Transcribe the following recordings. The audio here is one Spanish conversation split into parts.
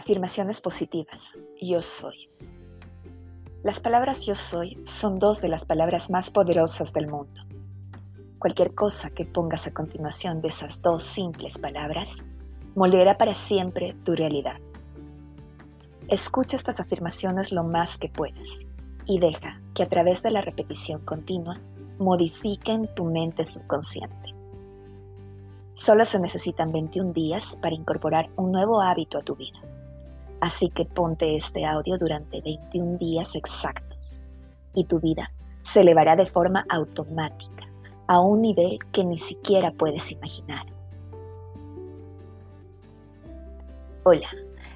Afirmaciones positivas. Yo soy. Las palabras yo soy son dos de las palabras más poderosas del mundo. Cualquier cosa que pongas a continuación de esas dos simples palabras moldeará para siempre tu realidad. Escucha estas afirmaciones lo más que puedas y deja que a través de la repetición continua modifiquen tu mente subconsciente. Solo se necesitan 21 días para incorporar un nuevo hábito a tu vida. Así que ponte este audio durante 21 días exactos y tu vida se elevará de forma automática a un nivel que ni siquiera puedes imaginar. Hola,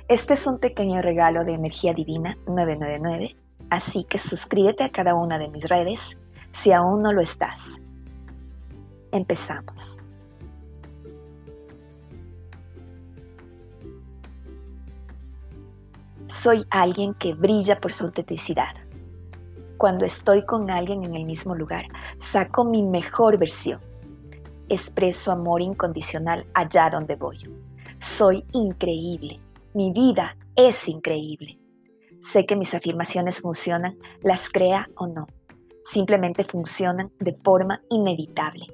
este es un pequeño regalo de Energía Divina 999, así que suscríbete a cada una de mis redes si aún no lo estás. Empezamos. Soy alguien que brilla por su autenticidad. Cuando estoy con alguien en el mismo lugar, saco mi mejor versión. Expreso amor incondicional allá donde voy. Soy increíble. Mi vida es increíble. Sé que mis afirmaciones funcionan, las crea o no. Simplemente funcionan de forma inevitable.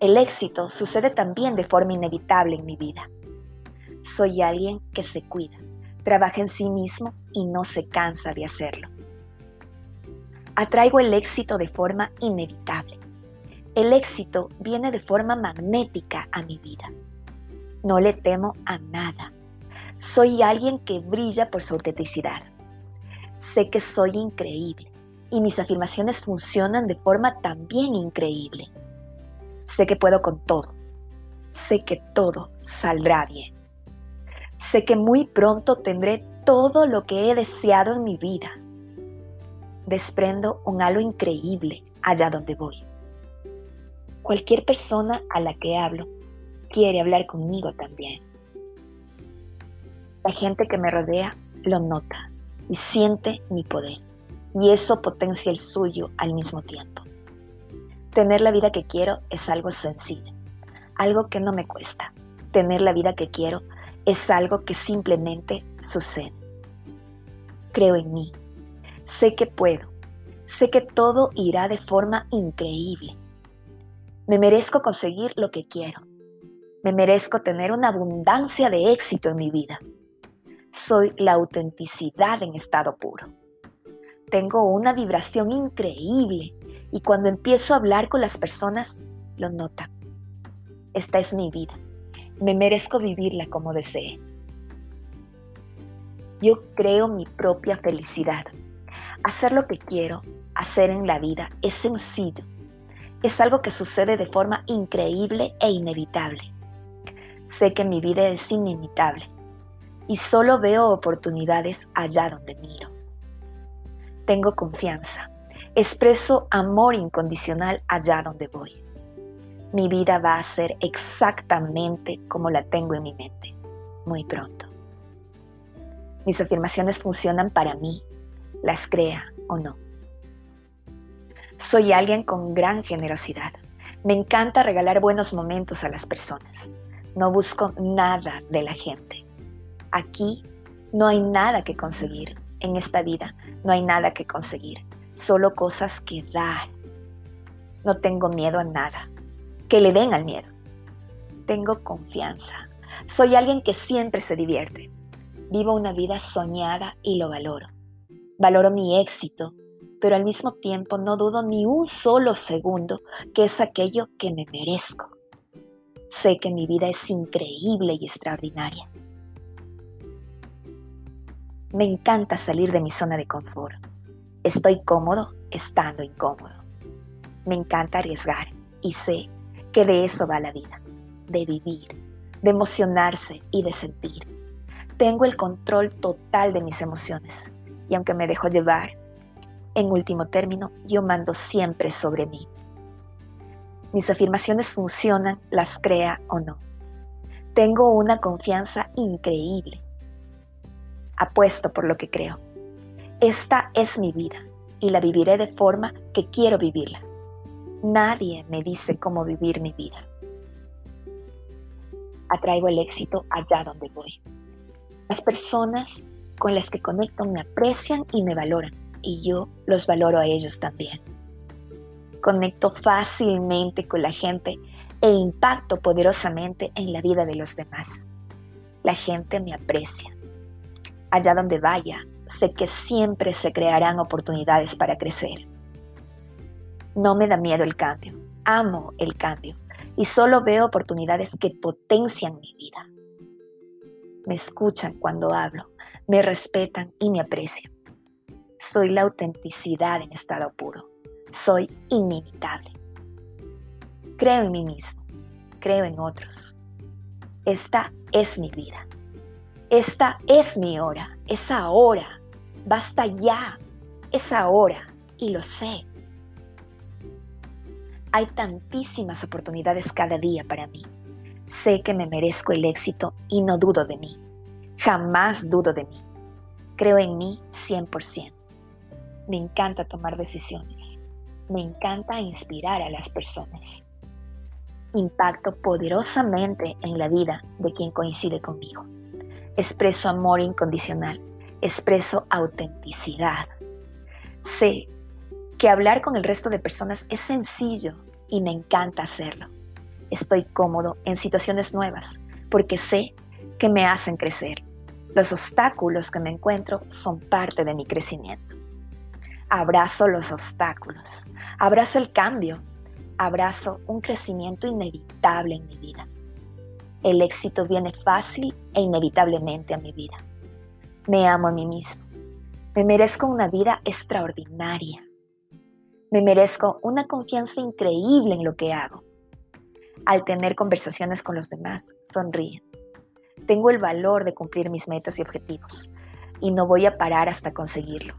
El éxito sucede también de forma inevitable en mi vida. Soy alguien que se cuida trabaja en sí mismo y no se cansa de hacerlo. Atraigo el éxito de forma inevitable. El éxito viene de forma magnética a mi vida. No le temo a nada. Soy alguien que brilla por su autenticidad. Sé que soy increíble y mis afirmaciones funcionan de forma también increíble. Sé que puedo con todo. Sé que todo saldrá bien. Sé que muy pronto tendré todo lo que he deseado en mi vida. Desprendo un halo increíble allá donde voy. Cualquier persona a la que hablo quiere hablar conmigo también. La gente que me rodea lo nota y siente mi poder y eso potencia el suyo al mismo tiempo. Tener la vida que quiero es algo sencillo, algo que no me cuesta. Tener la vida que quiero es algo que simplemente sucede. Creo en mí. Sé que puedo. Sé que todo irá de forma increíble. Me merezco conseguir lo que quiero. Me merezco tener una abundancia de éxito en mi vida. Soy la autenticidad en estado puro. Tengo una vibración increíble y cuando empiezo a hablar con las personas, lo notan. Esta es mi vida me merezco vivirla como desee. Yo creo mi propia felicidad. Hacer lo que quiero hacer en la vida es sencillo. Es algo que sucede de forma increíble e inevitable. Sé que mi vida es inimitable y solo veo oportunidades allá donde miro. Tengo confianza. Expreso amor incondicional allá donde voy mi vida va a ser exactamente como la tengo en mi mente, muy pronto. Mis afirmaciones funcionan para mí, las crea o no. Soy alguien con gran generosidad. Me encanta regalar buenos momentos a las personas. No busco nada de la gente. Aquí no hay nada que conseguir. En esta vida no hay nada que conseguir. Solo cosas que dar. No tengo miedo a nada que le den al miedo. Tengo confianza. Soy alguien que siempre se divierte. Vivo una vida soñada y lo valoro. Valoro mi éxito, pero al mismo tiempo no dudo ni un solo segundo que es aquello que me merezco. Sé que mi vida es increíble y extraordinaria. Me encanta salir de mi zona de confort. Estoy cómodo estando incómodo. Me encanta arriesgar y sé que de eso va la vida, de vivir, de emocionarse y de sentir. Tengo el control total de mis emociones y aunque me dejo llevar, en último término, yo mando siempre sobre mí. Mis afirmaciones funcionan, las crea o no. Tengo una confianza increíble. Apuesto por lo que creo. Esta es mi vida y la viviré de forma que quiero vivirla. Nadie me dice cómo vivir mi vida. Atraigo el éxito allá donde voy. Las personas con las que conecto me aprecian y me valoran y yo los valoro a ellos también. Conecto fácilmente con la gente e impacto poderosamente en la vida de los demás. La gente me aprecia. Allá donde vaya, sé que siempre se crearán oportunidades para crecer. No me da miedo el cambio, amo el cambio y solo veo oportunidades que potencian mi vida. Me escuchan cuando hablo, me respetan y me aprecian. Soy la autenticidad en estado puro. Soy inimitable. Creo en mí mismo, creo en otros. Esta es mi vida. Esta es mi hora, es ahora. Basta ya, es ahora y lo sé. Hay tantísimas oportunidades cada día para mí. Sé que me merezco el éxito y no dudo de mí. Jamás dudo de mí. Creo en mí 100%. Me encanta tomar decisiones. Me encanta inspirar a las personas. Impacto poderosamente en la vida de quien coincide conmigo. Expreso amor incondicional. Expreso autenticidad. Sé que hablar con el resto de personas es sencillo y me encanta hacerlo. Estoy cómodo en situaciones nuevas porque sé que me hacen crecer. Los obstáculos que me encuentro son parte de mi crecimiento. Abrazo los obstáculos, abrazo el cambio, abrazo un crecimiento inevitable en mi vida. El éxito viene fácil e inevitablemente a mi vida. Me amo a mí mismo. Me merezco una vida extraordinaria. Me merezco una confianza increíble en lo que hago. Al tener conversaciones con los demás, sonríen. Tengo el valor de cumplir mis metas y objetivos y no voy a parar hasta conseguirlo.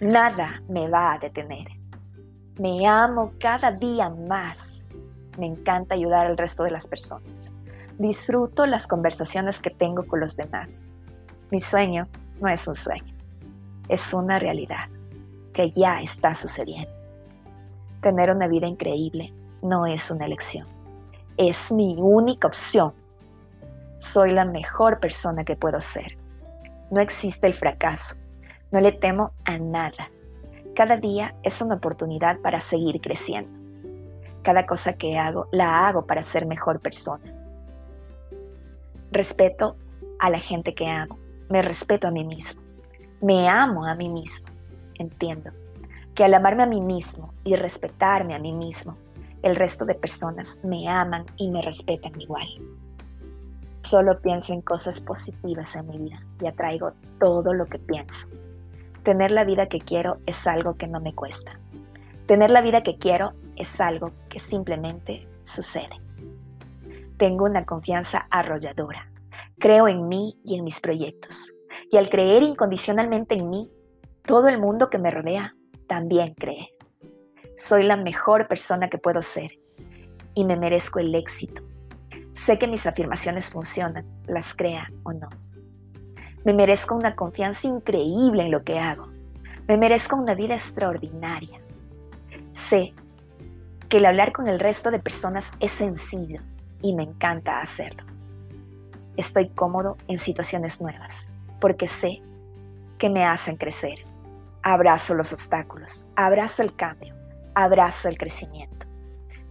Nada me va a detener. Me amo cada día más. Me encanta ayudar al resto de las personas. Disfruto las conversaciones que tengo con los demás. Mi sueño no es un sueño, es una realidad que ya está sucediendo. Tener una vida increíble no es una elección, es mi única opción. Soy la mejor persona que puedo ser. No existe el fracaso, no le temo a nada. Cada día es una oportunidad para seguir creciendo. Cada cosa que hago la hago para ser mejor persona. Respeto a la gente que amo. Me respeto a mí mismo. Me amo a mí mismo. Entiendo que al amarme a mí mismo y respetarme a mí mismo, el resto de personas me aman y me respetan igual. Solo pienso en cosas positivas en mi vida y atraigo todo lo que pienso. Tener la vida que quiero es algo que no me cuesta. Tener la vida que quiero es algo que simplemente sucede. Tengo una confianza arrolladora. Creo en mí y en mis proyectos. Y al creer incondicionalmente en mí, todo el mundo que me rodea también cree. Soy la mejor persona que puedo ser y me merezco el éxito. Sé que mis afirmaciones funcionan, las crea o no. Me merezco una confianza increíble en lo que hago. Me merezco una vida extraordinaria. Sé que el hablar con el resto de personas es sencillo y me encanta hacerlo. Estoy cómodo en situaciones nuevas porque sé que me hacen crecer. Abrazo los obstáculos, abrazo el cambio, abrazo el crecimiento.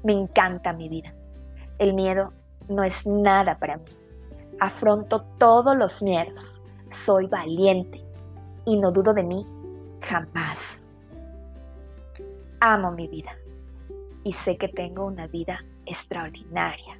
Me encanta mi vida. El miedo no es nada para mí. Afronto todos los miedos. Soy valiente y no dudo de mí jamás. Amo mi vida y sé que tengo una vida extraordinaria.